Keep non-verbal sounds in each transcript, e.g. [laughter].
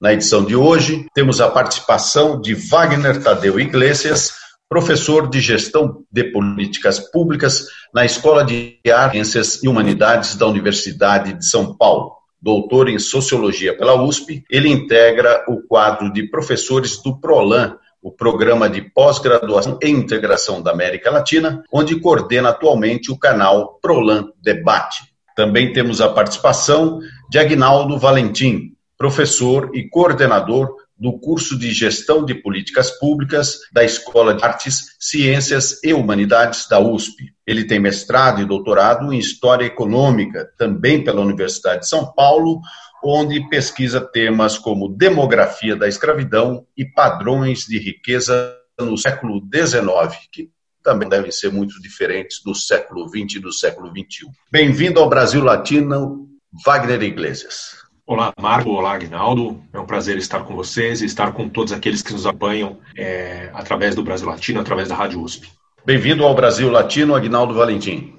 Na edição de hoje, temos a participação de Wagner Tadeu Iglesias, professor de Gestão de Políticas Públicas na Escola de Ciências e Humanidades da Universidade de São Paulo. Doutor em Sociologia pela USP, ele integra o quadro de professores do PROLAN, o Programa de Pós-Graduação e Integração da América Latina, onde coordena atualmente o canal Prolan Debate. Também temos a participação de Agnaldo Valentim, professor e coordenador do curso de Gestão de Políticas Públicas da Escola de Artes, Ciências e Humanidades da USP. Ele tem mestrado e doutorado em História Econômica, também pela Universidade de São Paulo, onde pesquisa temas como demografia da escravidão e padrões de riqueza no século XIX, que também devem ser muito diferentes do século XX e do século XXI. Bem-vindo ao Brasil Latino, Wagner Iglesias. Olá, Marco. Olá, Agnaldo. É um prazer estar com vocês e estar com todos aqueles que nos apanham é, através do Brasil Latino, através da Rádio USP. Bem-vindo ao Brasil Latino, Agnaldo Valentim.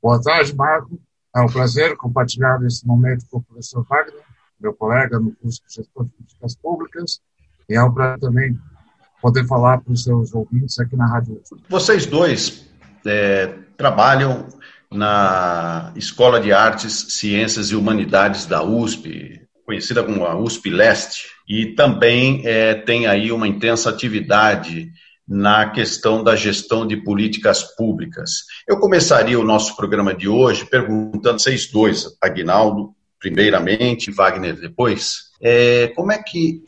Boa tarde, Marco. É um prazer compartilhar esse momento com o professor Wagner, meu colega no curso de Gestão de Políticas Públicas, e é um prazer também poder falar para os seus ouvintes aqui na Rádio USP. Vocês dois é, trabalham na Escola de Artes, Ciências e Humanidades da USP, conhecida como a USP Leste, e também é, tem aí uma intensa atividade na questão da gestão de políticas públicas. Eu começaria o nosso programa de hoje perguntando vocês dois, Aguinaldo, primeiramente, Wagner depois, é, como é que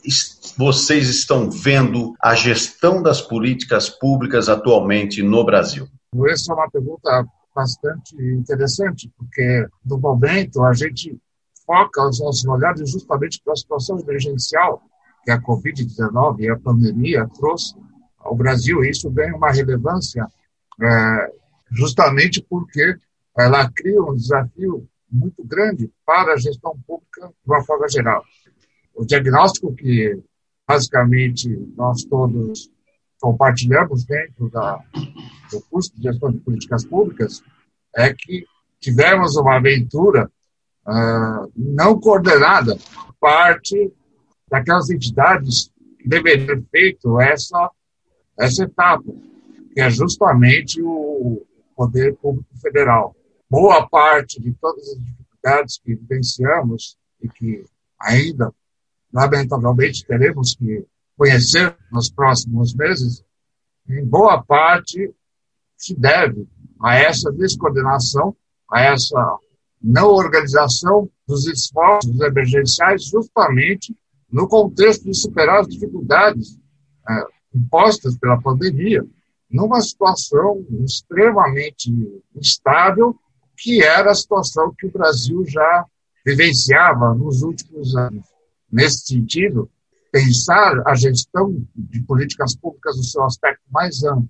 vocês estão vendo a gestão das políticas públicas atualmente no Brasil? Essa é uma pergunta bastante interessante, porque no momento a gente foca os nossos olhares justamente para a situação emergencial que a Covid-19 e a pandemia trouxe ao Brasil. Isso ganha uma relevância é, justamente porque ela cria um desafio muito grande para a gestão pública de uma forma geral. O diagnóstico que, basicamente, nós todos compartilhamos dentro da, do curso de gestão de políticas públicas é que tivemos uma aventura uh, não coordenada parte daquelas entidades que deveriam ter feito essa, essa etapa, que é justamente o Poder Público Federal. Boa parte de todas as dificuldades que vivenciamos e que ainda, lamentavelmente, teremos que conhecer nos próximos meses, em boa parte se deve a essa descoordenação, a essa não organização dos esforços emergenciais, justamente no contexto de superar as dificuldades é, impostas pela pandemia, numa situação extremamente instável que era a situação que o Brasil já vivenciava nos últimos anos. Nesse sentido, pensar a gestão de políticas públicas no seu aspecto mais amplo,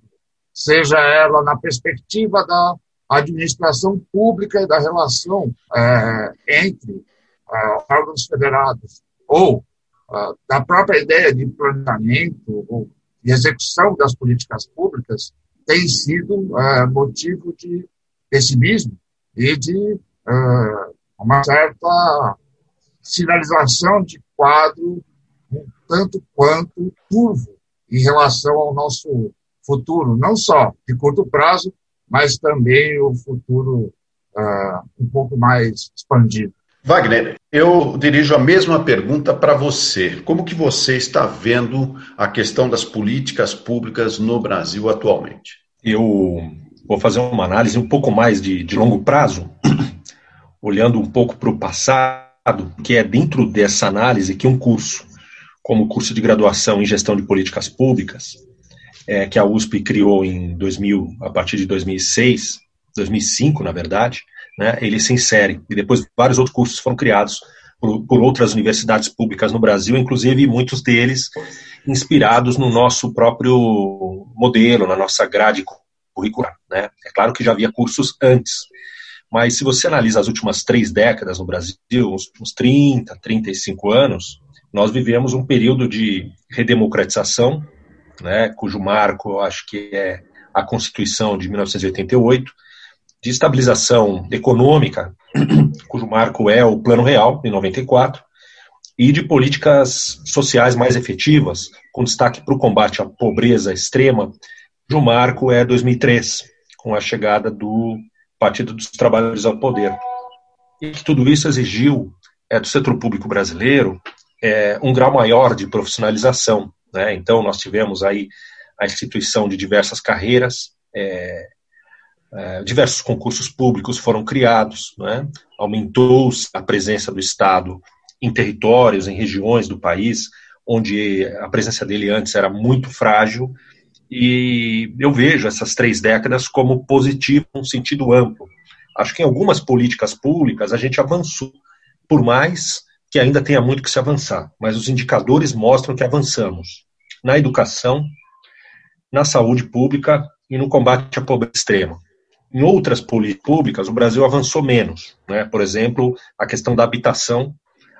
seja ela na perspectiva da administração pública e da relação é, entre é, órgãos federados, ou é, da própria ideia de planejamento ou de execução das políticas públicas, tem sido é, motivo de pessimismo e de uh, uma certa sinalização de quadro um tanto quanto turvo em relação ao nosso futuro, não só de curto prazo, mas também o futuro uh, um pouco mais expandido. Wagner, eu dirijo a mesma pergunta para você. Como que você está vendo a questão das políticas públicas no Brasil atualmente? Eu vou fazer uma análise um pouco mais de, de longo prazo, [clears throat] olhando um pouco para o passado, que é dentro dessa análise que um curso, como curso de graduação em gestão de políticas públicas, é, que a USP criou em 2000, a partir de 2006, 2005, na verdade, né, ele se insere. E depois vários outros cursos foram criados por, por outras universidades públicas no Brasil, inclusive muitos deles inspirados no nosso próprio modelo, na nossa grade curricular. Né? É claro que já havia cursos antes, mas se você analisa as últimas três décadas no Brasil, uns, uns 30, 35 anos, nós vivemos um período de redemocratização, né, cujo marco acho que é a Constituição de 1988, de estabilização econômica, [clears throat] cujo marco é o Plano Real, em 94, e de políticas sociais mais efetivas, com destaque para o combate à pobreza extrema, cujo marco é 2003, com a chegada do Partido dos Trabalhadores ao poder. E que tudo isso exigiu é, do setor público brasileiro é, um grau maior de profissionalização. Né? Então, nós tivemos aí a instituição de diversas carreiras, é, é, diversos concursos públicos foram criados, né? aumentou a presença do Estado em territórios, em regiões do país, onde a presença dele antes era muito frágil, e eu vejo essas três décadas como positivo, num sentido amplo. Acho que em algumas políticas públicas a gente avançou, por mais que ainda tenha muito que se avançar, mas os indicadores mostram que avançamos na educação, na saúde pública e no combate à pobreza extrema. Em outras políticas públicas, o Brasil avançou menos. Né? Por exemplo, a questão da habitação,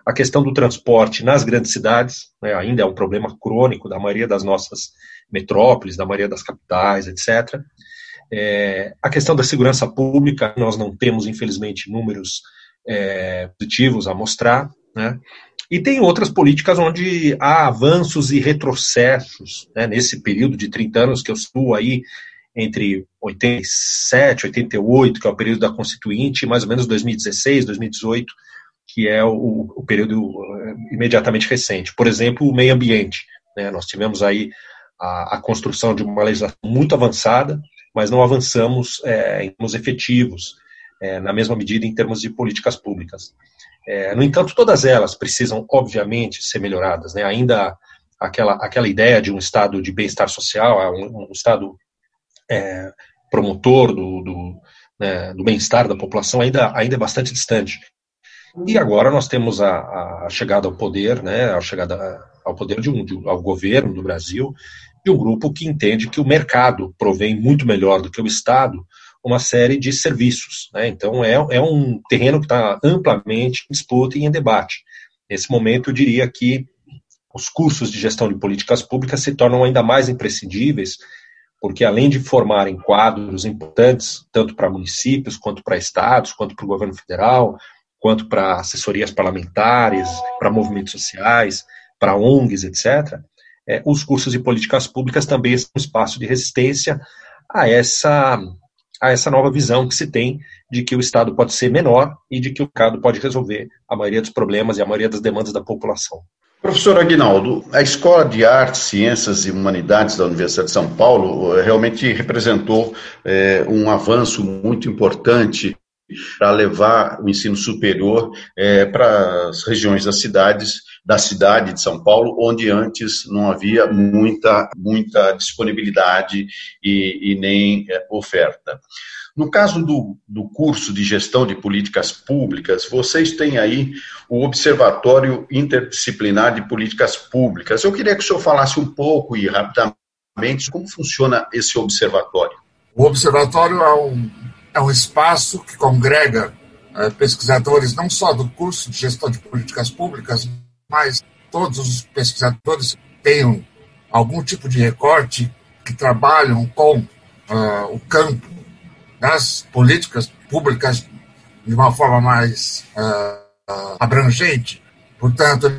a questão do transporte nas grandes cidades, né? ainda é um problema crônico da maioria das nossas metrópoles, da maioria das capitais, etc. É, a questão da segurança pública, nós não temos, infelizmente, números é, positivos a mostrar. Né? E tem outras políticas onde há avanços e retrocessos, né? nesse período de 30 anos que eu estou aí, entre 87, 88, que é o período da Constituinte, e mais ou menos 2016, 2018, que é o, o período eh, imediatamente recente. Por exemplo, o meio ambiente. Né? Nós tivemos aí a, a, construção de uma legislação muito avançada, mas não avançamos é, em termos efetivos, é, na mesma medida em termos de políticas públicas. É, no entanto, todas elas precisam, obviamente, ser melhoradas. Né? Ainda aquela, aquela ideia de um estado de bem-estar social, é um, um estado é, promotor do, do, né, do bem-estar da população, ainda, ainda é bastante distante. E agora nós temos a, a chegada ao poder, né, a chegada ao poder de um, de, ao governo do Brasil, de um grupo que entende que o mercado provém muito melhor do que o Estado uma série de serviços. Né? Então, é, é um terreno que está amplamente em disputa e em debate. Nesse momento, eu diria que os cursos de gestão de políticas públicas se tornam ainda mais imprescindíveis, porque além de formarem quadros importantes, tanto para municípios, quanto para estados, quanto para o governo federal, quanto para assessorias parlamentares, para movimentos sociais, para ONGs, etc., é, os cursos de políticas públicas também são um espaço de resistência a essa a essa nova visão que se tem de que o Estado pode ser menor e de que o Estado pode resolver a maioria dos problemas e a maioria das demandas da população. Professor Aguinaldo, a Escola de Artes, Ciências e Humanidades da Universidade de São Paulo eh, realmente representou é, um avanço muito importante para levar o ensino superior é, para as regiões das cidades, da cidade de São Paulo, onde antes não havia muita, muita disponibilidade e, e nem é, oferta. No caso do, do curso de gestão de políticas públicas, vocês têm aí o Observatório Interdisciplinar de Políticas Públicas. Eu queria que o senhor falasse um pouco e rapidamente como funciona esse observatório. O observatório é um é um espaço que congrega é, pesquisadores não só do curso de gestão de políticas públicas, mas todos os pesquisadores tenham algum tipo de recorte que trabalham com uh, o campo das políticas públicas de uma forma mais uh, abrangente. Portanto,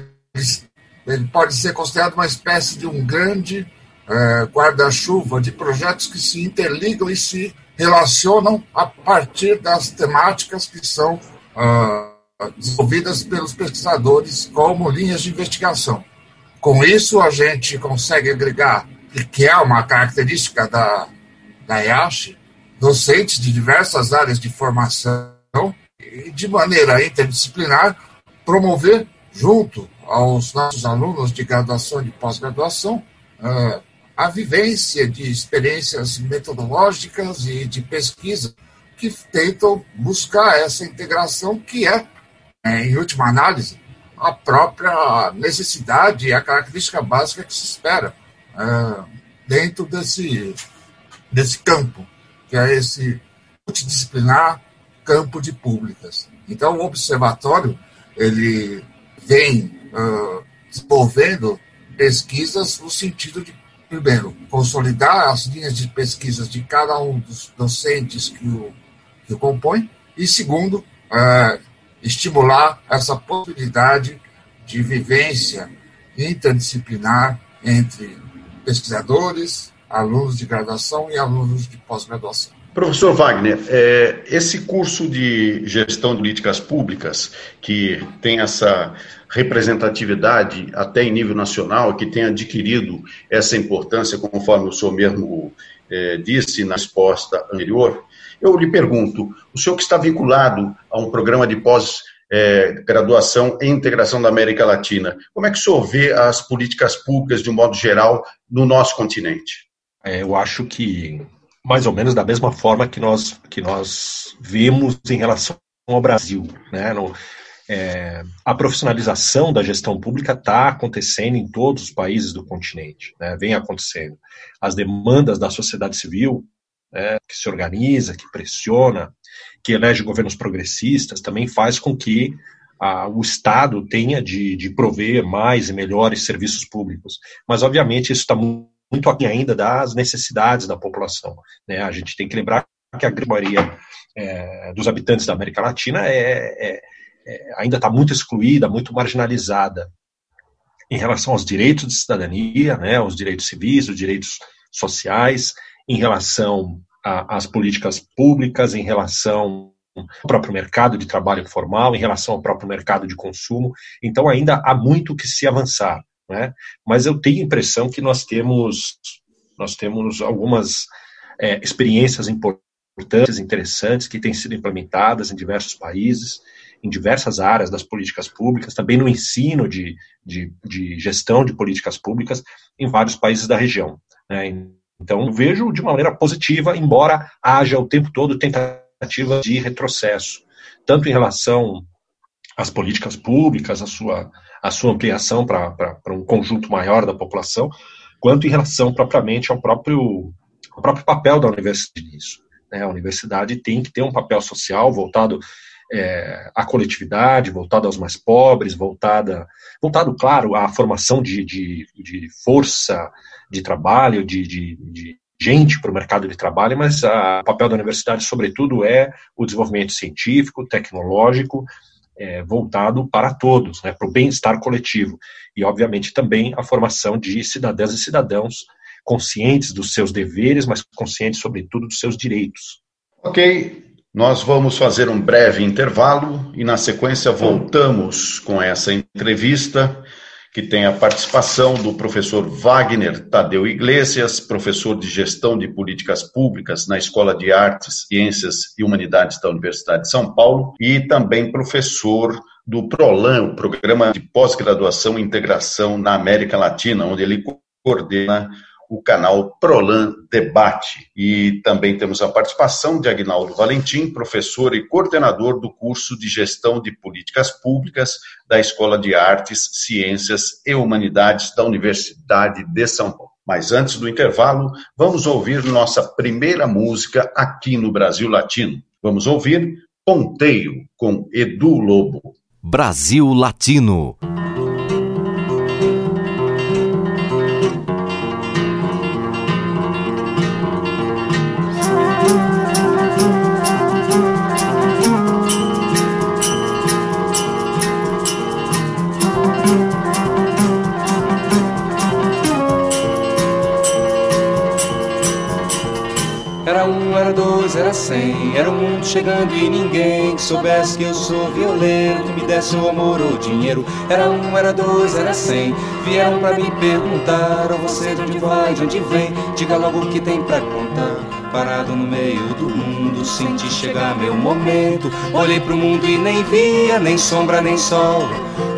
ele, pode ser considerado uma espécie de um grande uh, guarda-chuva de projetos que se interligam e se relacionam a partir das temáticas que são uh, desenvolvidas pelos pesquisadores como linhas de investigação. Com isso, a gente consegue agregar, que é uma característica da, da IASH, docentes de diversas áreas de formação e, de maneira interdisciplinar, promover, junto aos nossos alunos de graduação e pós-graduação, uh, a vivência de experiências metodológicas e de pesquisa que tentam buscar essa integração que é em última análise, a própria necessidade e a característica básica que se espera uh, dentro desse, desse campo, que é esse multidisciplinar campo de públicas. Então, o observatório ele vem uh, desenvolvendo pesquisas no sentido de, primeiro, consolidar as linhas de pesquisas de cada um dos docentes que o, que o compõe, e, segundo, uh, estimular essa possibilidade de vivência interdisciplinar entre pesquisadores, alunos de graduação e alunos de pós-graduação. Professor Wagner, é, esse curso de gestão de políticas públicas, que tem essa representatividade até em nível nacional, que tem adquirido essa importância, conforme o senhor mesmo é, disse na resposta anterior, eu lhe pergunto, o senhor que está vinculado a um programa de pós-graduação é, e integração da América Latina, como é que o senhor vê as políticas públicas, de um modo geral, no nosso continente? É, eu acho que, mais ou menos da mesma forma que nós, que nós vemos em relação ao Brasil, né? No, é, a profissionalização da gestão pública está acontecendo em todos os países do continente, né, vem acontecendo. As demandas da sociedade civil né, que se organiza, que pressiona, que elege governos progressistas, também faz com que a, o Estado tenha de, de prover mais e melhores serviços públicos. Mas, obviamente, isso está muito aquém ainda das necessidades da população. Né? A gente tem que lembrar que a grande maioria é, dos habitantes da América Latina é, é, é ainda está muito excluída, muito marginalizada em relação aos direitos de cidadania, né, os direitos civis, os direitos sociais, em relação às políticas públicas, em relação ao próprio mercado de trabalho formal, em relação ao próprio mercado de consumo. Então, ainda há muito que se avançar. Né? Mas eu tenho a impressão que nós temos, nós temos algumas é, experiências importantes, interessantes, que têm sido implementadas em diversos países, em diversas áreas das políticas públicas, também no ensino de, de, de gestão de políticas públicas em vários países da região. Né? Então, vejo de uma maneira positiva, embora haja o tempo todo tentativa de retrocesso, tanto em relação às políticas públicas, a sua, a sua ampliação para um conjunto maior da população, quanto em relação propriamente ao próprio, ao próprio papel da universidade nisso. Né? A universidade tem que ter um papel social voltado é, coletividade, voltado aos mais pobres, voltada, voltado, claro, à formação de, de, de força de trabalho, de, de, de gente para o mercado de trabalho, mas o papel da universidade, sobretudo, é o desenvolvimento científico, tecnológico, é, voltado para todos, né, para o bem-estar coletivo. E, obviamente, também a formação de cidadãs e cidadãos conscientes dos seus deveres, mas conscientes, sobretudo, dos seus direitos. Ok, nós vamos fazer um breve intervalo e, na sequência, voltamos com essa entrevista que tem a participação do professor Wagner Tadeu Iglesias, professor de Gestão de Políticas Públicas na Escola de Artes, Ciências e Humanidades da Universidade de São Paulo, e também professor do PROLAN, o Programa de Pós-Graduação e Integração na América Latina, onde ele coordena o canal Prolan Debate. E também temos a participação de Agnaldo Valentim, professor e coordenador do curso de Gestão de Políticas Públicas da Escola de Artes, Ciências e Humanidades da Universidade de São Paulo. Mas antes do intervalo, vamos ouvir nossa primeira música aqui no Brasil Latino. Vamos ouvir Ponteio, com Edu Lobo. Brasil Latino. Era o mundo chegando e ninguém que soubesse que eu sou violeiro Que me desse o amor ou dinheiro. Era um, era dois, era cem. Vieram pra me perguntar Ou você de onde vai, de onde vem? Diga logo o que tem pra contar. Parado no meio do mundo Senti chegar meu momento. Olhei pro mundo e nem via Nem sombra, nem sol,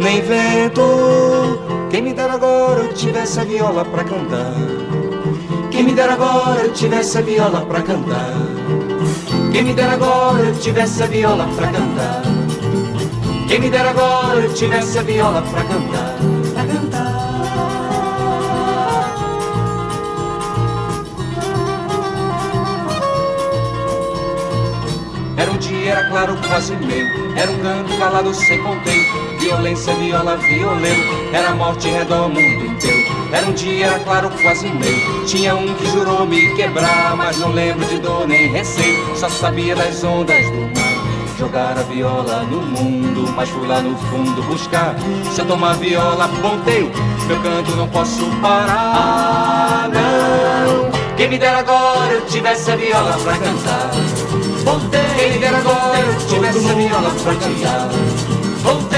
nem vento. Quem me dera agora eu tivesse a viola pra cantar. Quem me dera agora eu tivesse a viola pra cantar. Quem me dera agora eu tivesse a viola pra cantar. Quem me dera agora eu tivesse a viola pra cantar. Era um dia, era claro, quase meio. Era um canto calado sem conteúdo. Violência, viola, violento. Era morte redor mundo inteiro. Era um dia, era claro, quase meio. Tinha um que jurou me quebrar, mas não lembro de dor nem receio. Só sabia das ondas do mar. Jogar a viola no mundo, mas fui lá no fundo buscar. Se eu tomar viola, ponteio, meu canto não posso parar. Não, quem me dera agora eu tivesse a viola pra cantar. Ponteio, quem me dera agora eu tivesse a viola pra cantar. Ponteio,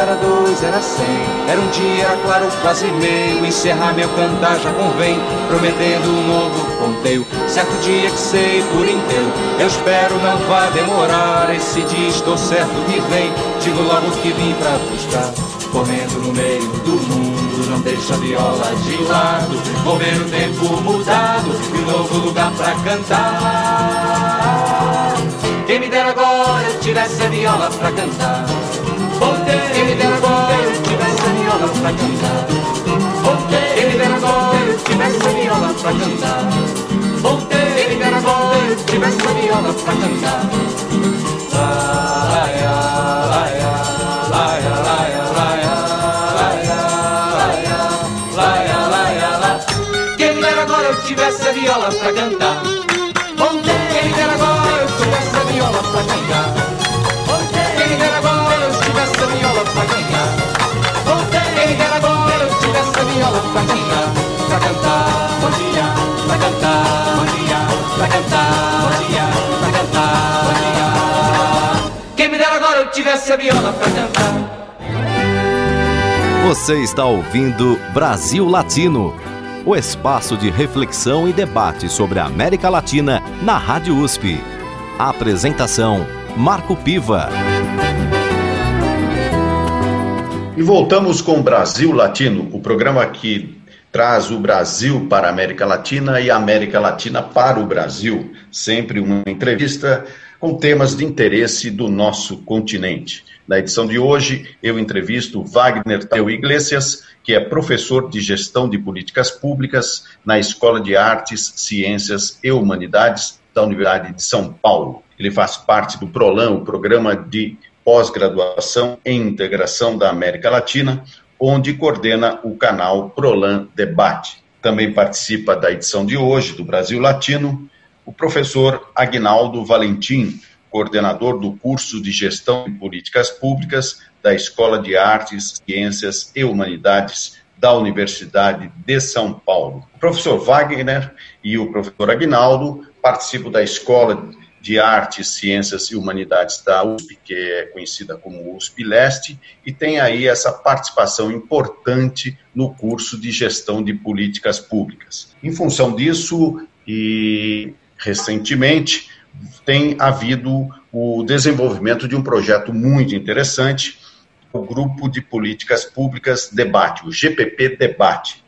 era dois, era cem. Era um dia, era claro, quase meio. Encerrar meu cantar já convém, prometendo um novo ponteio. Certo dia que sei por inteiro. Eu espero não vai demorar. Esse dia estou certo que vem. Digo logo que vim pra buscar. Correndo no meio do mundo, não deixa a viola de lado. Vou ver o tempo mudado e um novo lugar pra cantar. Quem me dera agora eu tivesse a viola pra cantar. Voltei, quem me dera agora eu tivesse viola pra cantar. Voltei, quem me dera agora eu tivesse a viola pra cantar. Voltei, quem me agora eu tivesse viola pra cantar. Ai, ai, ai. tivesse viola pra cantar. Voltei, quem me agora eu tivesse viola pra cantar. Voltei, quem me dera agora. Quem me agora eu tivesse a viola cantar. Você está ouvindo Brasil Latino, o espaço de reflexão e debate sobre a América Latina na Rádio USP. A apresentação Marco Piva. E voltamos com Brasil Latino, o programa que traz o Brasil para a América Latina e a América Latina para o Brasil. Sempre uma entrevista com temas de interesse do nosso continente. Na edição de hoje, eu entrevisto Wagner Teu Iglesias, que é professor de Gestão de Políticas Públicas na Escola de Artes, Ciências e Humanidades da Universidade de São Paulo. Ele faz parte do PROLAN, o Programa de Pós-Graduação em Integração da América Latina, onde coordena o canal PROLAN Debate. Também participa da edição de hoje do Brasil Latino o professor Agnaldo Valentim, coordenador do curso de Gestão de Políticas Públicas da Escola de Artes, Ciências e Humanidades da Universidade de São Paulo. O professor Wagner e o professor Agnaldo participam da Escola de Artes, Ciências e Humanidades da USP, que é conhecida como USP Leste, e tem aí essa participação importante no curso de Gestão de Políticas Públicas. Em função disso, e recentemente, tem havido o desenvolvimento de um projeto muito interessante, o Grupo de Políticas Públicas Debate, o GPP Debate,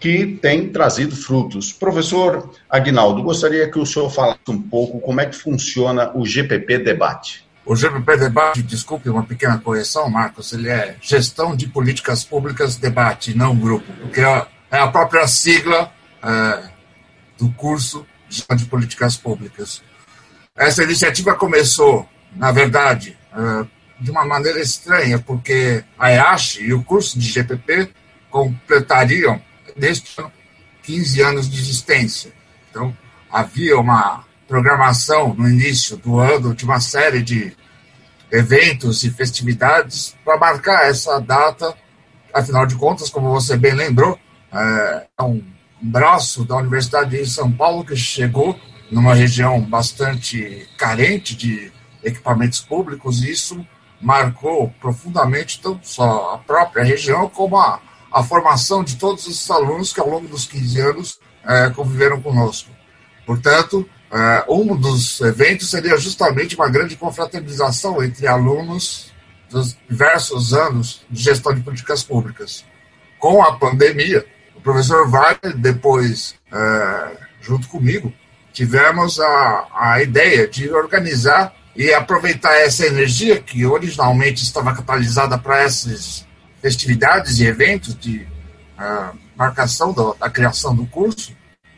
que tem trazido frutos. Professor Agnaldo, gostaria que o senhor falasse um pouco como é que funciona o GPP Debate. O GPP Debate, desculpe uma pequena correção, Marcos, ele é Gestão de Políticas Públicas Debate, não grupo, porque é a própria sigla é, do curso de Políticas Públicas. Essa iniciativa começou, na verdade, de uma maneira estranha, porque a EASH e o curso de GPP completariam, neste ano, 15 anos de existência. Então, havia uma programação no início do ano de uma série de eventos e festividades para marcar essa data. Afinal de contas, como você bem lembrou, é um braço da Universidade de São Paulo que chegou numa região bastante carente de equipamentos públicos e isso marcou profundamente não só a própria região, como a, a formação de todos os alunos que ao longo dos 15 anos é, conviveram conosco. Portanto, um dos eventos seria justamente uma grande confraternização entre alunos dos diversos anos de gestão de políticas públicas. Com a pandemia, o professor Wagner, depois, junto comigo, tivemos a, a ideia de organizar e aproveitar essa energia que originalmente estava catalisada para essas festividades e eventos de uh, marcação da, da criação do curso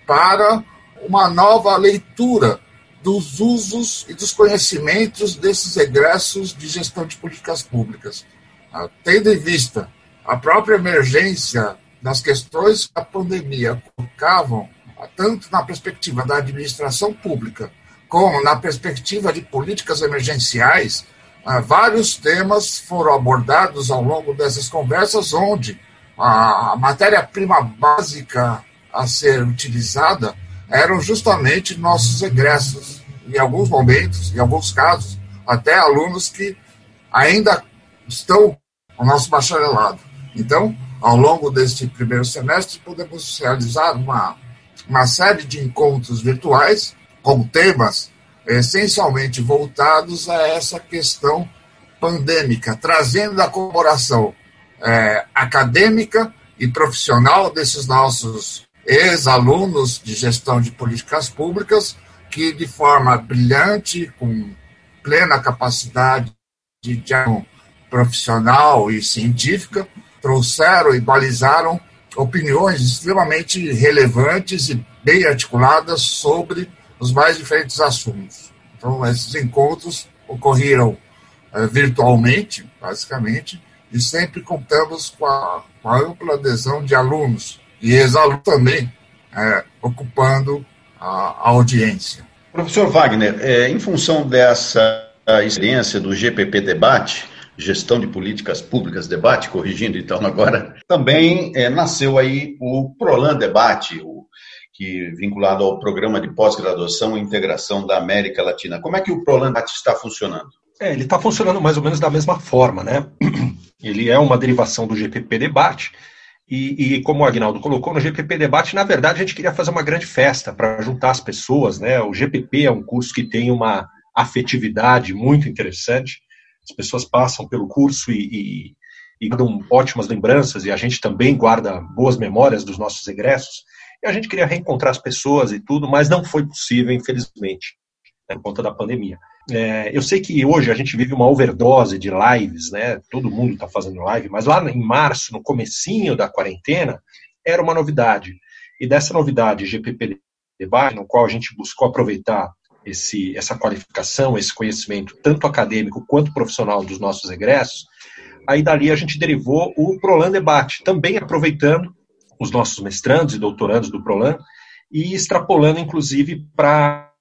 para uma nova leitura dos usos e dos conhecimentos desses egressos de gestão de políticas públicas, uh, tendo em vista a própria emergência das questões que a pandemia colocavam, tanto na perspectiva da administração pública como na perspectiva de políticas emergenciais, ah, vários temas foram abordados ao longo dessas conversas, onde a matéria-prima básica a ser utilizada eram justamente nossos egressos. Em alguns momentos, em alguns casos, até alunos que ainda estão no nosso bacharelado. Então, ao longo deste primeiro semestre, podemos realizar uma, uma série de encontros virtuais com temas essencialmente voltados a essa questão pandêmica, trazendo a colaboração é, acadêmica e profissional desses nossos ex-alunos de gestão de políticas públicas, que de forma brilhante, com plena capacidade de diálogo profissional e científica, trouxeram e balizaram opiniões extremamente relevantes e bem articuladas sobre os mais diferentes assuntos. Então, esses encontros ocorreram uh, virtualmente, basicamente, e sempre contamos com a, com a ampla adesão de alunos e ex-alunos também uh, ocupando a, a, audiência. Professor Wagner, é, em função dessa experiência do GPP Debate, Gestão de Políticas Públicas Debate, corrigindo então agora, também é, nasceu aí o Prolan Debate, o que vinculado ao programa de pós-graduação e integração da América Latina. Como é que o Proland está funcionando? É, ele está funcionando mais ou menos da mesma forma, né? [clears throat] Ele é uma derivação do GPP Debate, e, e, como o Agnaldo colocou, no GPP Debate, na verdade, a gente queria fazer uma grande festa para juntar as pessoas, né? O GPP é um curso que tem uma afetividade muito interessante, as pessoas passam pelo curso e, e, e guardam ótimas lembranças, e a gente também guarda boas memórias dos nossos egressos, e a gente queria reencontrar as pessoas e tudo, mas não foi possível, infelizmente, né, por conta da pandemia. É, eu sei que hoje a gente vive uma overdose de lives, né? Todo mundo está fazendo live, mas lá em março, no comecinho da quarentena, era uma novidade. E dessa novidade, GPP Debate, no qual a gente buscou aproveitar esse, essa qualificação, esse conhecimento, tanto acadêmico quanto profissional dos nossos egressos, aí dali a gente derivou o Prolan Debate, também aproveitando os nossos mestrandos e doutorandos do Prolan e extrapolando, inclusive, para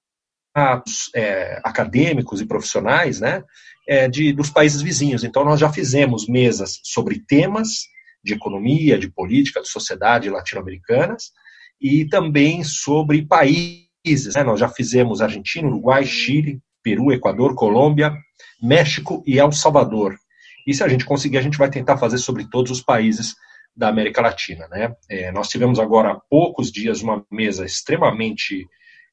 é, acadêmicos e profissionais né, é, de, dos países vizinhos. Então, nós já fizemos mesas sobre temas de economia, de política, de sociedade latino-americanas e também sobre países. Né? Nós já fizemos Argentina, Uruguai, Chile, Peru, Equador, Colômbia, México e El Salvador. E se a gente conseguir, a gente vai tentar fazer sobre todos os países da América Latina. Né? É, nós tivemos agora há poucos dias uma mesa extremamente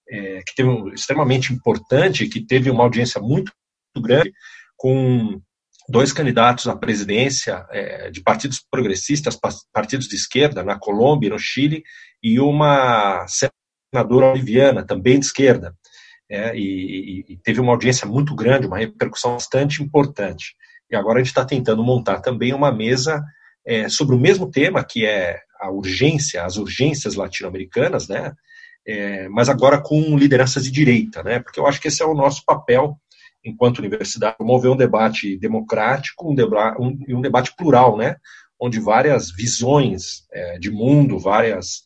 é, que teve um, extremamente importante, que teve uma audiência muito, muito grande com dois candidatos à presidência é, de partidos progressistas, partidos de esquerda, na Colômbia e no Chile, e uma senadora boliviana, também de esquerda. É, e, e, teve uma audiência muito grande, uma repercussão bastante importante. E agora a gente está tentando montar também uma mesa é, sobre o mesmo tema, que é a urgência, as urgências latino-americanas, né? É, mas agora com lideranças de direita, né? Porque eu acho que esse é o nosso papel enquanto universidade, promover um debate democrático, um, deba um, um debate plural, né? Onde várias visões é, de mundo, várias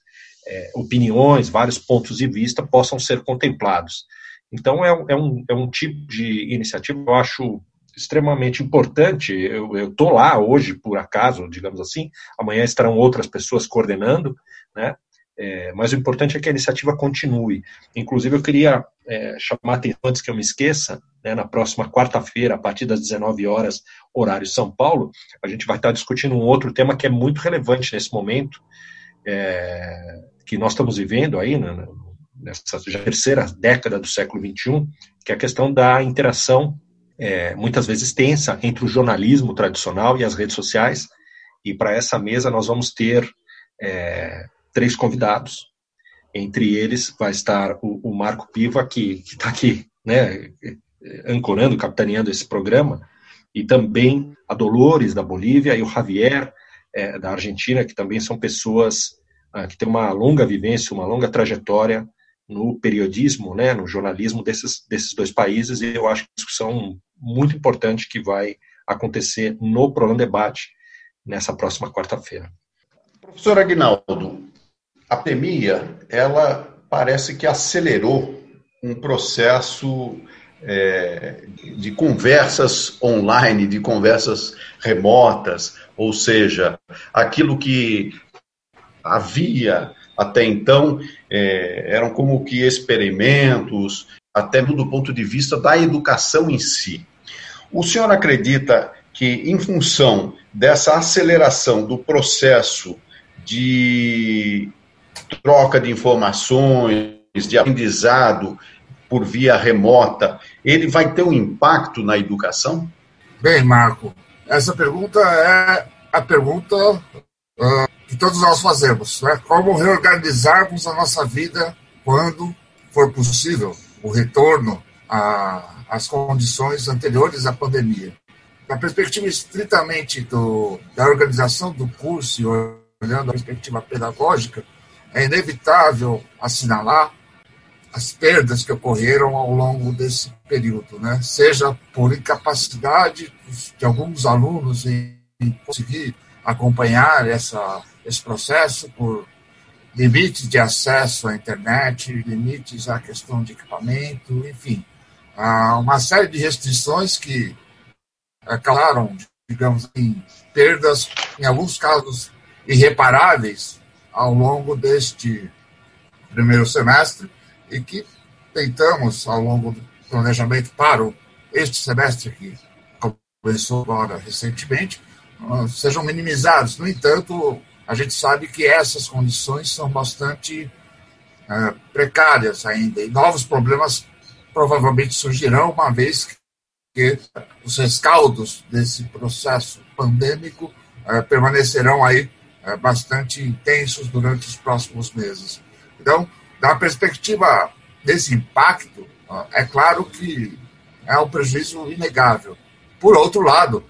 é, opiniões, vários pontos de vista possam ser contemplados. Então, é, é, um, é um tipo de iniciativa eu acho extremamente importante. Eu estou lá hoje, por acaso, digamos assim, amanhã estarão outras pessoas coordenando, né? É, mas o importante é que a iniciativa continue. Inclusive, eu queria é, chamar atenção, antes que eu me esqueça, né, na próxima quarta-feira, a partir das 19 horas, horário São Paulo, a gente vai estar discutindo um outro tema que é muito relevante nesse momento, é, que nós estamos vivendo aí, né, nessa terceira década do século XXI, que é a questão da interação, é, muitas vezes tensa, entre o jornalismo tradicional e as redes sociais. E para essa mesa nós vamos ter é, três convidados. Entre eles vai estar o, o Marco Piva, que está aqui, né, ancorando, capitaneando esse programa, e também a Dolores, da Bolívia, e o Javier, é, da Argentina, que também são pessoas ah, que têm uma longa vivência, uma longa trajetória no periodismo, né, no jornalismo desses, desses dois países, e eu acho que discussão muito importante que vai acontecer no Programa Debate nessa próxima quarta-feira. Professor Agnaldo, a pandemia, ela parece que acelerou um processo é, de conversas online, de conversas remotas, ou seja, aquilo que havia até então é, eram como que experimentos, até do ponto de vista da educação em si. O senhor acredita que, em função dessa aceleração do processo de troca de informações, de aprendizado por via remota, ele vai ter um impacto na educação? Bem, Marco, essa pergunta é a pergunta uh, que todos nós fazemos, né? Como reorganizarmos a nossa vida quando for possível o retorno às condições anteriores à pandemia. Na perspectiva estritamente do, da organização do curso e olhando a perspectiva pedagógica, é inevitável assinalar as perdas que ocorreram ao longo desse período, né? seja por incapacidade de alguns alunos em conseguir acompanhar essa esse processo por limites de acesso à internet, limites à questão de equipamento, enfim, uma série de restrições que causaram, digamos assim, perdas, em alguns casos irreparáveis, ao longo deste primeiro semestre e que tentamos, ao longo do planejamento para este semestre que começou agora recentemente, ah, sejam minimizados. No entanto, a gente sabe que essas condições são bastante é, precárias ainda, e novos problemas provavelmente surgirão, uma vez que os rescaldos desse processo pandêmico é, permanecerão aí é, bastante intensos durante os próximos meses. Então, da perspectiva desse impacto, é claro que é um prejuízo inegável. Por outro lado,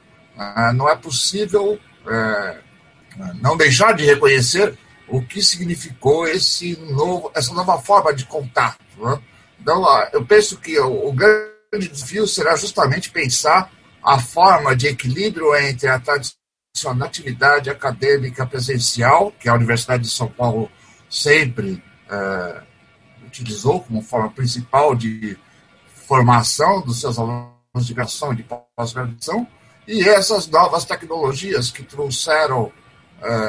não é possível não deixar de reconhecer o que significou esse novo, essa nova forma de contato. Né? Então, eu penso que o grande desafio será justamente pensar a forma de equilíbrio entre a tradicional atividade acadêmica presencial, que a Universidade de São Paulo sempre é, utilizou como forma principal de formação dos seus alunos de graduação e de pós-graduação, e essas novas tecnologias que trouxeram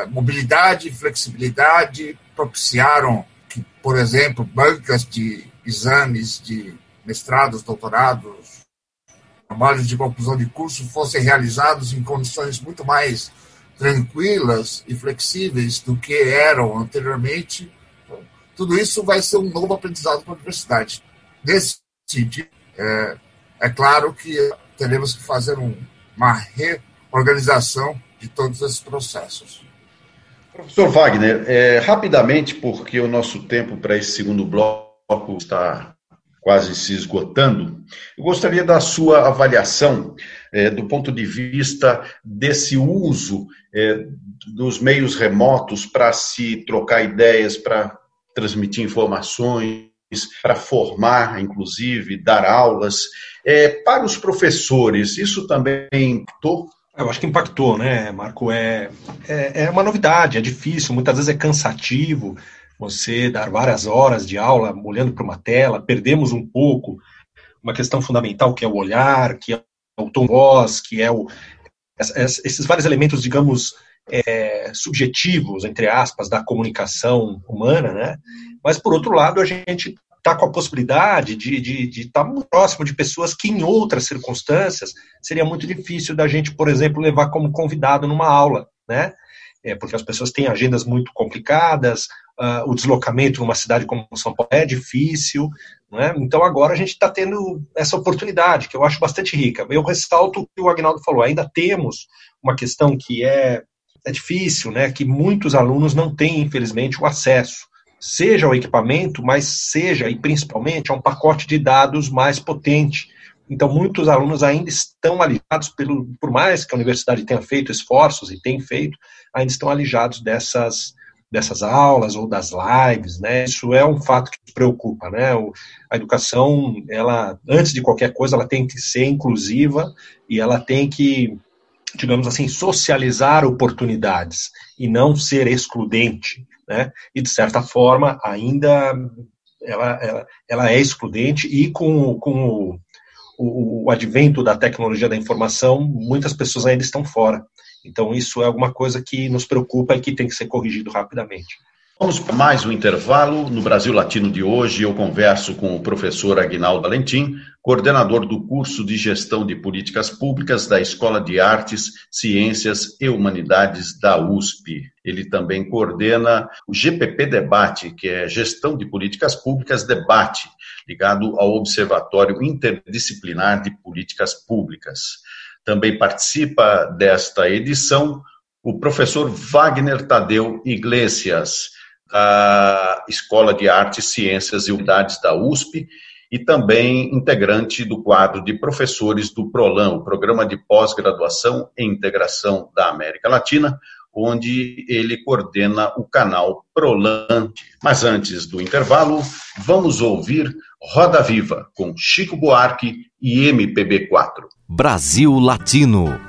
mobilidade e flexibilidade propiciaram que, por exemplo, bancas de exames de mestrados, doutorados, trabalhos de conclusão de curso fossem realizados em condições muito mais tranquilas e flexíveis do que eram anteriormente. Tudo isso vai ser um novo aprendizado para a universidade. Nesse sentido, é, é claro que teremos que fazer um, uma reorganização de todos esses processos. Professor Wagner, é, rapidamente, porque o nosso tempo para esse segundo bloco está quase se esgotando, eu gostaria da sua avaliação é, do ponto de vista desse uso é, dos meios remotos para se trocar ideias, para transmitir informações, para formar, inclusive, dar aulas. É, para os professores, isso também impactou eu acho que impactou, né, Marco? É, é, é, uma novidade, é difícil, muitas vezes é cansativo você dar várias horas de aula olhando para uma tela, perdemos um pouco uma questão fundamental que é o olhar, que é o tom voz, que é o, esses vários elementos, digamos, é, subjetivos, entre aspas, da comunicação humana, né? Mas, por outro lado, a gente está com a possibilidade de estar tá muito próximo de pessoas que, em outras circunstâncias, seria muito difícil da gente, por exemplo, levar como convidado numa aula, né? É, porque as pessoas têm agendas muito complicadas, uh, o deslocamento numa cidade como São Paulo é difícil, né? então agora a gente está tendo essa oportunidade, que eu acho bastante rica. Eu ressalto o que o Agnaldo falou, ainda temos uma questão que é, é difícil, né? que muitos alunos não têm, infelizmente, o acesso seja ao equipamento, mas seja e principalmente a um pacote de dados mais potente. Então, muitos alunos ainda estão alijados, pelo, por mais que a universidade tenha feito esforços e tem feito, ainda estão alijados dessas, dessas aulas ou das lives, né? Isso é um fato que preocupa, né? O, a educação, ela, antes de qualquer coisa, ela tem que ser inclusiva e ela tem que, digamos assim, socializar oportunidades e não ser excludente né? E de certa forma ainda ela, ela, ela é excludente e com, com o, o, o advento da tecnologia da informação, muitas pessoas ainda estão fora. Então isso é alguma coisa que nos preocupa e que tem que ser corrigido rapidamente. Vamos para mais um intervalo. No Brasil Latino de hoje, eu converso com o professor Aguinaldo Valentim, coordenador do curso de Gestão de Políticas Públicas da Escola de Artes, Ciências e Humanidades da USP. Ele também coordena o GPP Debate, que é Gestão de Políticas Públicas Debate, ligado ao Observatório Interdisciplinar de Políticas Públicas. Também participa desta edição o professor Wagner Tadeu Iglesias da Escola de Artes, Ciências e Unidades da USP e também integrante do quadro de professores do PROLAN, o Programa de Pós-Graduação e Integração da América Latina, onde ele coordena o canal PROLAN. Mas antes do intervalo, vamos ouvir Roda Viva com Chico Buarque e MPB4. Brasil Latino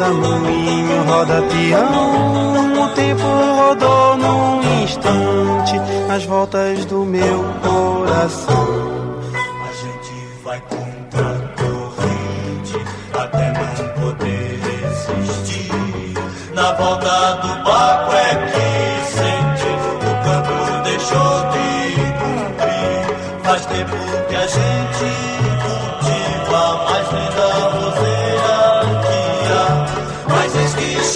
Roda moinho, roda peão, o tempo rodou num instante nas voltas do meu coração. A gente vai contra a corrente até não poder resistir. Na volta do barco é que sente o campo deixou de cumprir. Faz tempo que a gente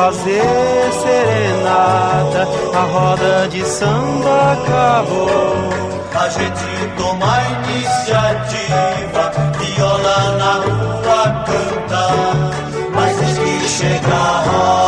fazer serenata, a roda de samba acabou. A gente toma a iniciativa, viola na rua cantar chega a roda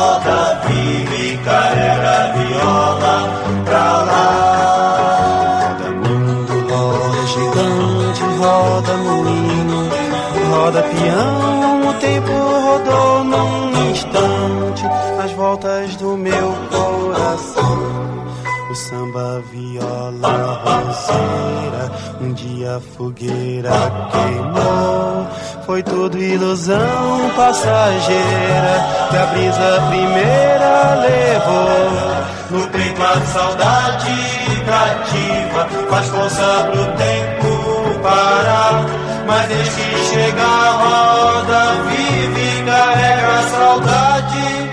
viola, roseira, um dia a fogueira queimou. Foi tudo ilusão passageira que a brisa primeira levou. No peito a saudade cativa faz força pro tempo parar. Mas desde que chega a roda vive carrega a saudade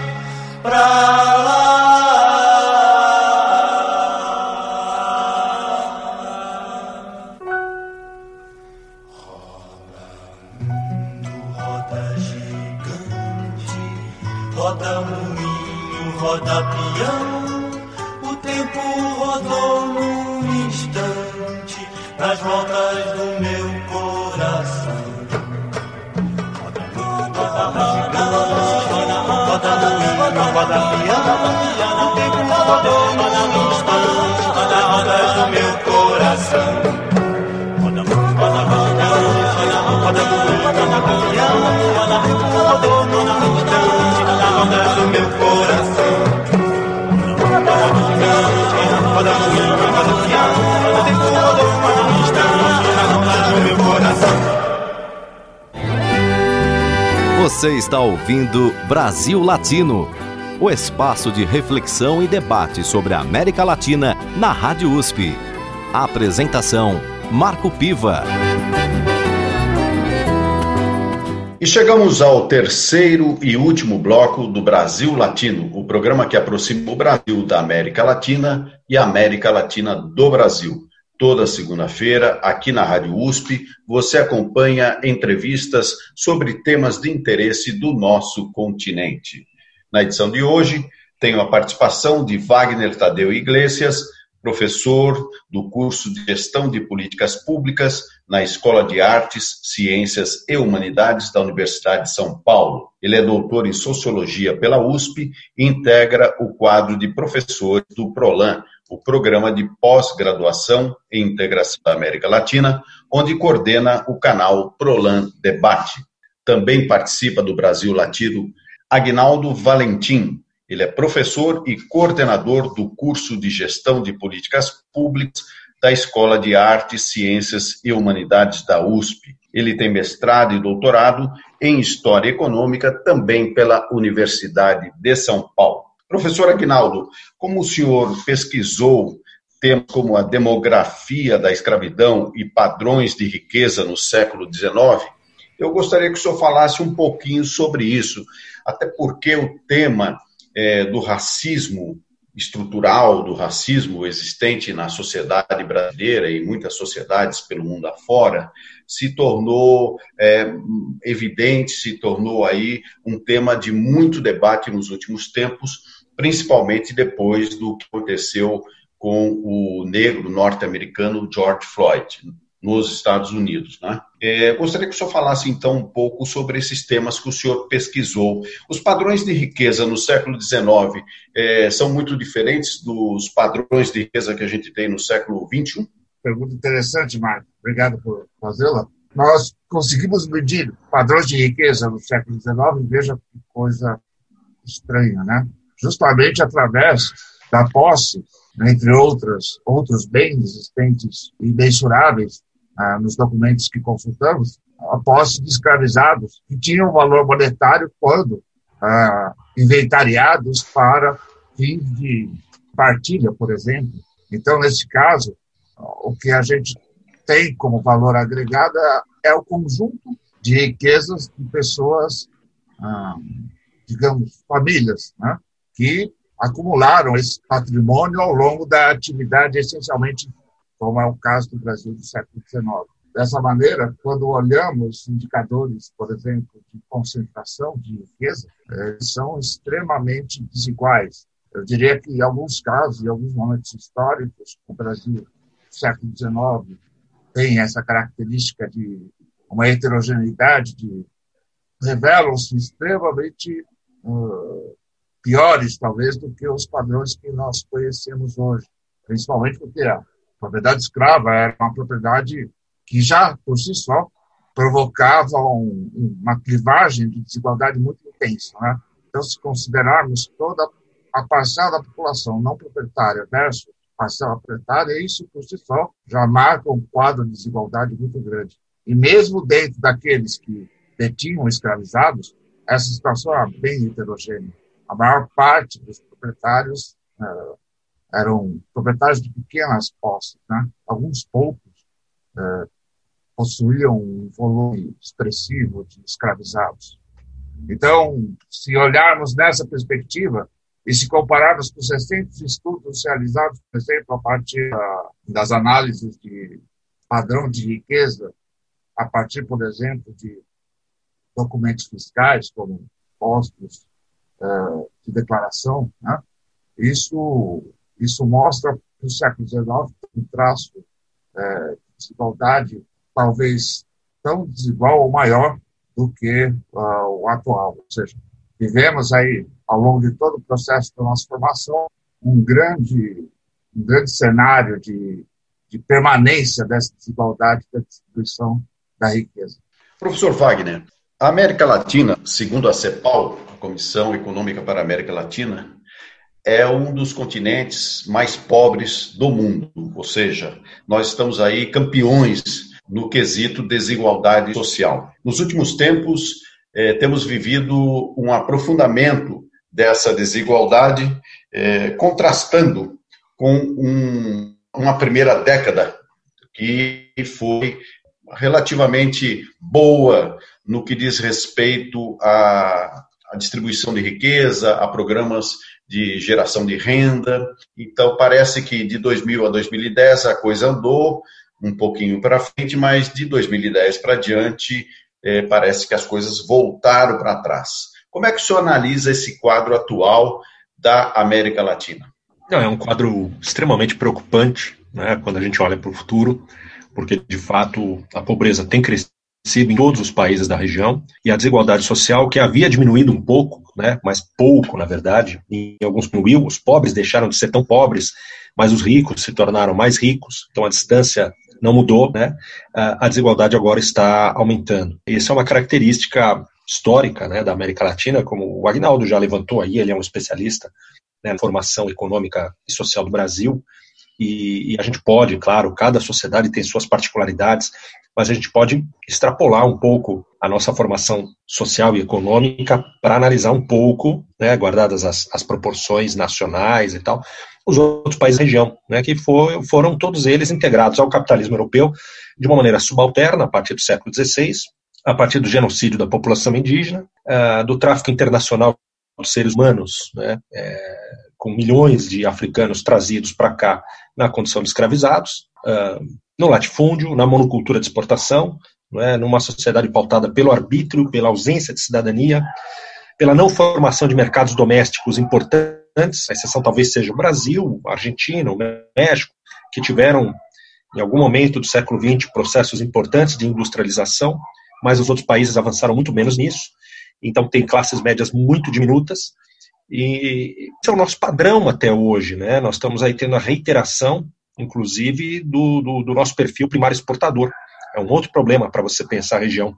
pra Você está ouvindo Brasil Latino, o espaço de reflexão e debate sobre a América Latina na Rádio USP. A apresentação: Marco Piva. E chegamos ao terceiro e último bloco do Brasil Latino, o programa que aproxima o Brasil da América Latina e a América Latina do Brasil. Toda segunda-feira, aqui na Rádio USP, você acompanha entrevistas sobre temas de interesse do nosso continente. Na edição de hoje, tenho a participação de Wagner Tadeu Iglesias, professor do curso de Gestão de Políticas Públicas na Escola de Artes, Ciências e Humanidades da Universidade de São Paulo. Ele é doutor em Sociologia pela USP e integra o quadro de professores do PROLAN, o Programa de Pós-Graduação em Integração da América Latina, onde coordena o canal PROLAN Debate. Também participa do Brasil Latino Agnaldo Valentim. Ele é professor e coordenador do curso de Gestão de Políticas Públicas da Escola de Artes, Ciências e Humanidades da USP. Ele tem mestrado e doutorado em História Econômica, também pela Universidade de São Paulo. Professor Aguinaldo, como o senhor pesquisou temas como a demografia da escravidão e padrões de riqueza no século XIX, eu gostaria que o senhor falasse um pouquinho sobre isso, até porque o tema é, do racismo estrutural, do racismo existente na sociedade brasileira e muitas sociedades pelo mundo afora, se tornou é, evidente, se tornou aí um tema de muito debate nos últimos tempos, principalmente depois do que aconteceu com o negro norte-americano George Floyd nos Estados Unidos. Né? É, gostaria que o senhor falasse então um pouco sobre esses temas que o senhor pesquisou. Os padrões de riqueza no século XIX é, são muito diferentes dos padrões de riqueza que a gente tem no século XXI? Pergunta interessante, Marco. Obrigado por fazê-la. Nós conseguimos medir padrões de riqueza no século XIX, veja que coisa estranha, né? Justamente através da posse, entre outras, outros bens existentes e mensuráveis ah, nos documentos que consultamos, a posse de escravizados que tinham valor monetário quando ah, inventariados para fins de partilha, por exemplo. Então, nesse caso, o que a gente tem como valor agregado é o conjunto de riquezas de pessoas, ah, digamos, famílias, né? Que acumularam esse patrimônio ao longo da atividade, essencialmente, como é o caso do Brasil do século XIX. Dessa maneira, quando olhamos indicadores, por exemplo, de concentração de riqueza, eles são extremamente desiguais. Eu diria que, em alguns casos, em alguns momentos históricos, o Brasil do século XIX tem essa característica de uma heterogeneidade de revelam-se extremamente uh, piores, talvez, do que os padrões que nós conhecemos hoje. Principalmente porque a propriedade escrava era uma propriedade que já, por si só, provocava um, uma clivagem de desigualdade muito intensa. Né? Então, se considerarmos toda a parcela da população não proprietária versus parcela proprietária, isso por si só já marca um quadro de desigualdade muito grande. E mesmo dentro daqueles que detinham escravizados, essa situação é bem heterogênea a maior parte dos proprietários uh, eram proprietários de pequenas posses, né? Alguns poucos uh, possuíam um volume expressivo de escravizados. Então, se olharmos nessa perspectiva e se compararmos com os recentes estudos realizados, por exemplo, a partir uh, das análises de padrão de riqueza, a partir, por exemplo, de documentos fiscais, como impostos, uh, de declaração, né? isso, isso mostra que o século XIX um traço uh, desigualdade talvez tão desigual ou maior do que uh, o atual. Ou seja, vivemos aí, ao longo de todo o processo da nossa formação, um grande, um grande cenário de, de permanência dessa desigualdade da distribuição da riqueza. Professor Wagner, a América Latina, segundo a CEPAL, Comissão Econômica para a América Latina, é um dos continentes mais pobres do mundo, ou seja, nós estamos aí campeões no quesito desigualdade social. Nos últimos tempos, eh, temos vivido um aprofundamento dessa desigualdade, eh, contrastando com um, uma primeira década que foi relativamente boa no que diz respeito à, à distribuição de riqueza, a programas de geração de renda. Então, parece que de 2000 a 2010 a coisa andou um pouquinho para frente, mas de 2010 para diante é, parece que as coisas voltaram para trás. Como é que o senhor analisa esse quadro atual da América Latina? Não, é um quadro extremamente preocupante né, quando a gente olha para o futuro, porque de fato a pobreza tem crescido sido em todos os países da região, e a desigualdade social, que havia diminuído um pouco, né, mas pouco, na verdade, em alguns diminuiu, os pobres deixaram de ser tão pobres, mas os ricos se tornaram mais ricos, então a distância não mudou, né, a desigualdade agora está aumentando. Essa é uma característica histórica né, da América Latina, como o Agnaldo já levantou aí, ele é um especialista né, na formação econômica e social do Brasil, e, e, a gente pode, claro, cada sociedade tem suas particularidades, mas a gente pode extrapolar um pouco a nossa formação social e econômica para analisar um pouco, né, guardadas as, as, proporções nacionais e tal, os outros países da região, né, que for, foram todos eles integrados ao capitalismo europeu de uma maneira subalterna a partir do século XVI, a partir do genocídio da população indígena, uh, do tráfico internacional de seres humanos, né, é, com milhões de africanos trazidos para cá na condição de escravizados, uh, no latifúndio, na monocultura de exportação, é? numa sociedade pautada pelo arbítrio, pela ausência de cidadania, pela não formação de mercados domésticos importantes, a exceção talvez seja o Brasil, a Argentina, o México, que tiveram, em algum momento do século XX, processos importantes de industrialização, mas os outros países avançaram muito menos nisso, então tem classes médias muito diminutas, e esse é o nosso padrão até hoje, né? Nós estamos aí tendo a reiteração inclusive do, do, do nosso perfil primário exportador. É um outro problema para você pensar a região,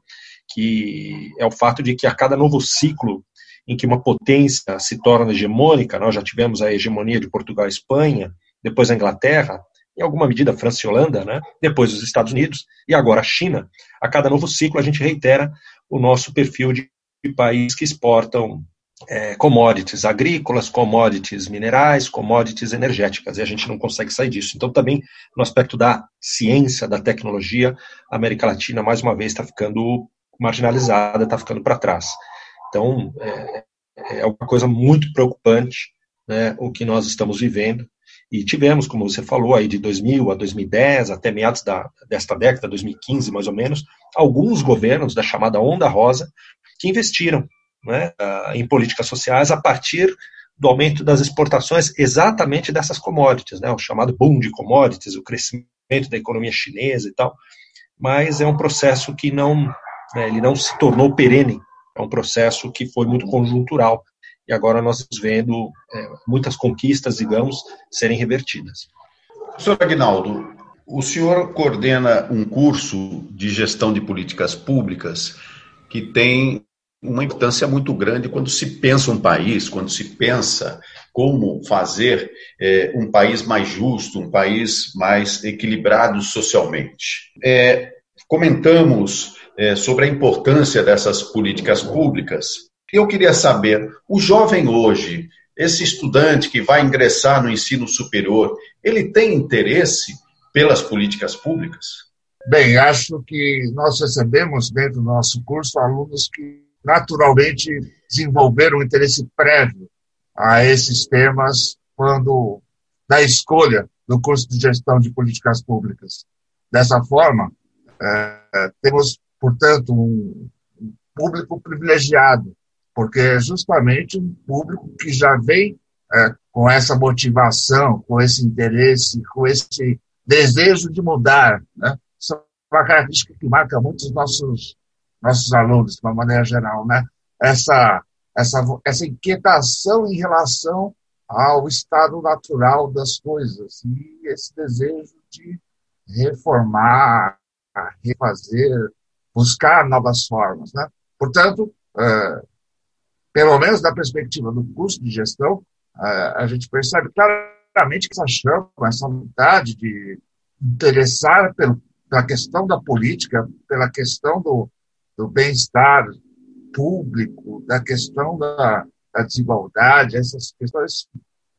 que é o fato de que a cada novo ciclo em que uma potência se torna hegemônica, nós já tivemos a hegemonia de Portugal e Espanha, depois a Inglaterra, em alguma medida França e Holanda, né? depois os Estados Unidos e agora a China, a cada novo ciclo a gente reitera o nosso perfil de país que exportam é, commodities agrícolas, commodities minerais, commodities energéticas, e a gente não consegue sair disso. Então, também no aspecto da ciência, da tecnologia, a América Latina, mais uma vez, está ficando marginalizada, está ficando para trás. Então, é, é uma coisa muito preocupante né, o que nós estamos vivendo. E tivemos, como você falou, aí de 2000 a 2010, até meados da, desta década, 2015 mais ou menos, alguns governos da chamada Onda Rosa que investiram né, em políticas sociais a partir do aumento das exportações exatamente dessas commodities, né, o chamado boom de commodities, o crescimento da economia chinesa e tal, mas é um processo que não, né, ele não se tornou perene, é um processo que foi muito conjuntural. E agora nós estamos vendo é, muitas conquistas, digamos, serem revertidas. Professor Aguinaldo, o senhor coordena um curso de gestão de políticas públicas que tem uma importância muito grande quando se pensa um país, quando se pensa como fazer é, um país mais justo, um país mais equilibrado socialmente. É, comentamos é, sobre a importância dessas políticas públicas. Eu queria saber, o jovem hoje, esse estudante que vai ingressar no ensino superior, ele tem interesse pelas políticas públicas? Bem, acho que nós recebemos dentro do nosso curso alunos que naturalmente desenvolver um interesse prévio a esses temas quando da escolha do curso de gestão de políticas públicas. Dessa forma, é, temos, portanto, um público privilegiado, porque é justamente um público que já vem é, com essa motivação, com esse interesse, com esse desejo de mudar, né? Isso é uma característica que marca muito os nossos, nossos alunos, de uma maneira geral, né? Essa, essa, essa inquietação em relação ao estado natural das coisas e esse desejo de reformar, refazer, buscar novas formas. Né? Portanto, é, pelo menos da perspectiva do curso de gestão, é, a gente percebe claramente que essa chama, essa vontade de interessar pelo, pela questão da política, pela questão do, do bem-estar público, da questão da, da desigualdade, essas questões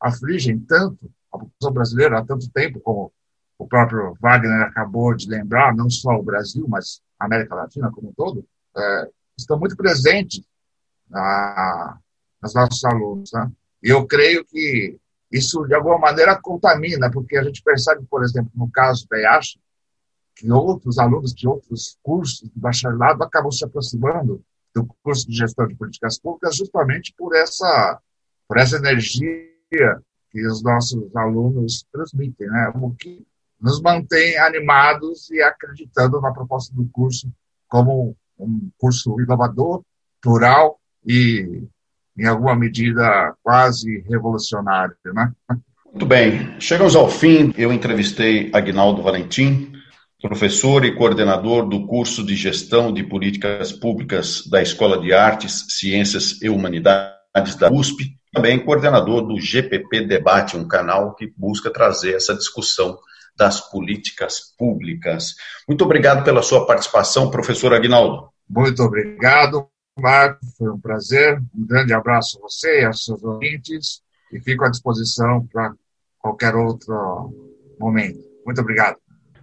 afligem tanto a população brasileira há tanto tempo, como o próprio Wagner acabou de lembrar, não só o Brasil, mas a América Latina como um todo, é, estão muito presentes na, nos nossos alunos. Né? E eu creio que isso, de alguma maneira, contamina, porque a gente percebe, por exemplo, no caso da IASH, que outros alunos de outros cursos de bacharelado acabam se aproximando do curso de gestão de políticas públicas justamente por essa, por essa energia que os nossos alunos transmitem, né? o que nos mantém animados e acreditando na proposta do curso como um curso inovador, plural e, em alguma medida, quase revolucionário. Né? Muito bem, chegamos ao fim. Eu entrevistei Agnaldo Valentim, professor e coordenador do curso de Gestão de Políticas Públicas da Escola de Artes, Ciências e Humanidades da USP, também coordenador do GPP Debate, um canal que busca trazer essa discussão das políticas públicas. Muito obrigado pela sua participação, professor Aguinaldo. Muito obrigado, Marco. Foi um prazer. Um grande abraço a você e aos seus ouvintes e fico à disposição para qualquer outro momento. Muito obrigado.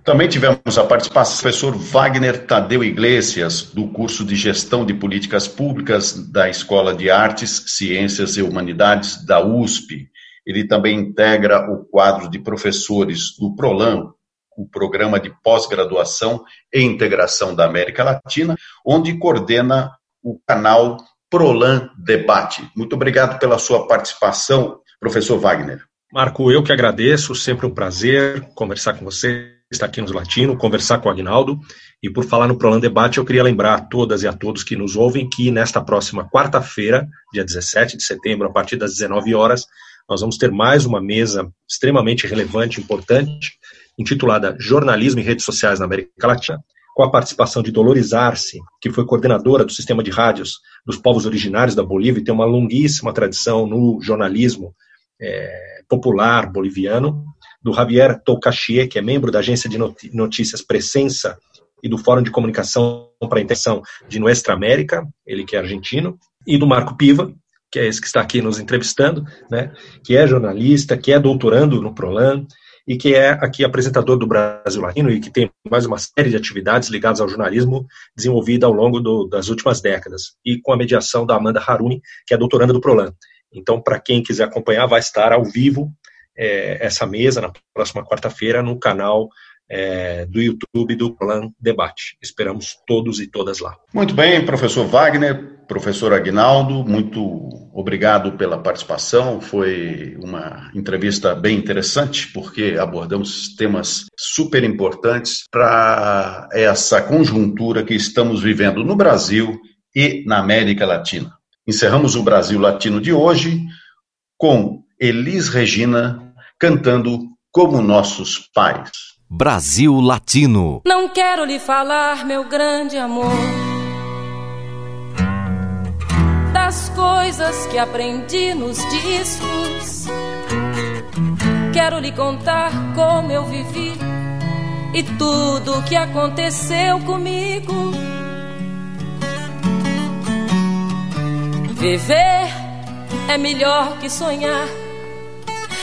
Também tivemos a participação do professor Wagner Tadeu Iglesias, do curso de Gestão de Políticas Públicas da Escola de Artes, Ciências e Humanidades da USP. Ele também integra o quadro de professores do PROLAN, o Programa de Pós-Graduação e Integração da América Latina, onde coordena o canal PROLAN Debate. Muito obrigado pela sua participação, professor Wagner. Marco, eu que agradeço, sempre um prazer conversar com você está aqui nos Latino, conversar com o Agnaldo. E por falar no Prolan Debate, eu queria lembrar a todas e a todos que nos ouvem que nesta próxima quarta-feira, dia 17 de setembro, a partir das 19 horas, nós vamos ter mais uma mesa extremamente relevante, importante, intitulada Jornalismo e Redes Sociais na América Latina, com a participação de Dolores Arce, que foi coordenadora do sistema de rádios dos povos originários da Bolívia e tem uma longuíssima tradição no jornalismo é, popular boliviano, do Javier Tocachie, que é membro da agência de notícias Presença e do Fórum de Comunicação para a Intenção de Nuestra América, ele que é argentino, e do Marco Piva, que é esse que está aqui nos entrevistando, né, que é jornalista, que é doutorando no Prolan e que é aqui apresentador do Brasil Latino e que tem mais uma série de atividades ligadas ao jornalismo desenvolvida ao longo do, das últimas décadas e com a mediação da Amanda Haruni, que é doutoranda do Prolan. Então, para quem quiser acompanhar, vai estar ao vivo é, essa mesa na próxima quarta-feira no canal é, do YouTube do Plan Debate. Esperamos todos e todas lá. Muito bem, professor Wagner, professor Agnaldo, muito obrigado pela participação. Foi uma entrevista bem interessante, porque abordamos temas super importantes para essa conjuntura que estamos vivendo no Brasil e na América Latina. Encerramos o Brasil Latino de hoje com Elis Regina cantando como nossos pais. Brasil Latino. Não quero lhe falar, meu grande amor, das coisas que aprendi nos discos. Quero lhe contar como eu vivi e tudo o que aconteceu comigo. Viver é melhor que sonhar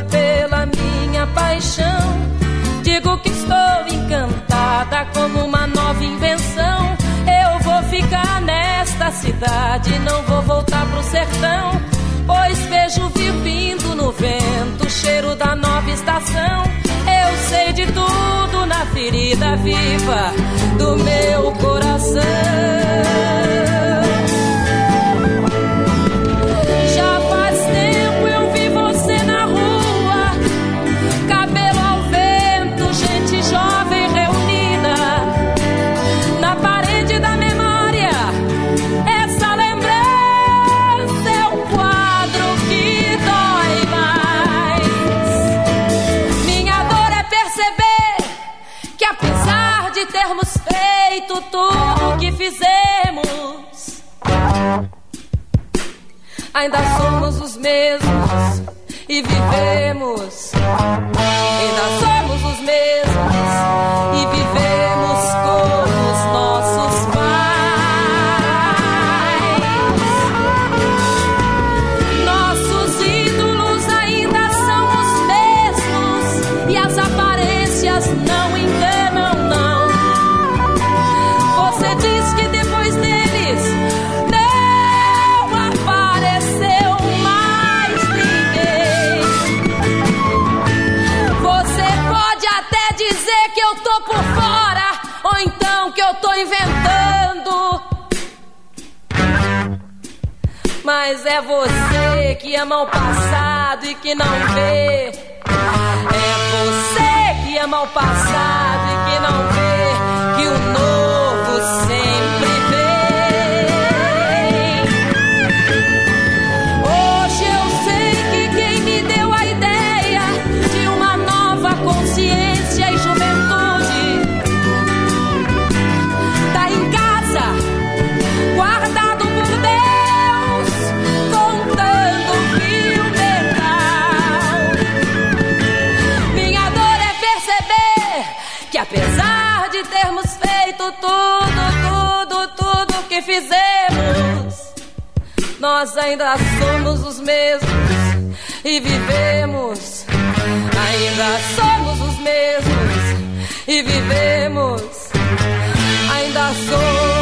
pela minha paixão. Digo que estou encantada como uma nova invenção. Eu vou ficar nesta cidade, não vou voltar pro sertão. Pois vejo vir vindo no vento o cheiro da nova estação. Eu sei de tudo na ferida viva do meu ainda somos os mesmos e vivemos. Ainda somos Mas é você que ama o passado e que não vê. É você que ama o passado e que não vê apesar de termos feito tudo, tudo, tudo que fizemos, nós ainda somos os mesmos e vivemos. Ainda somos os mesmos e vivemos. Ainda somos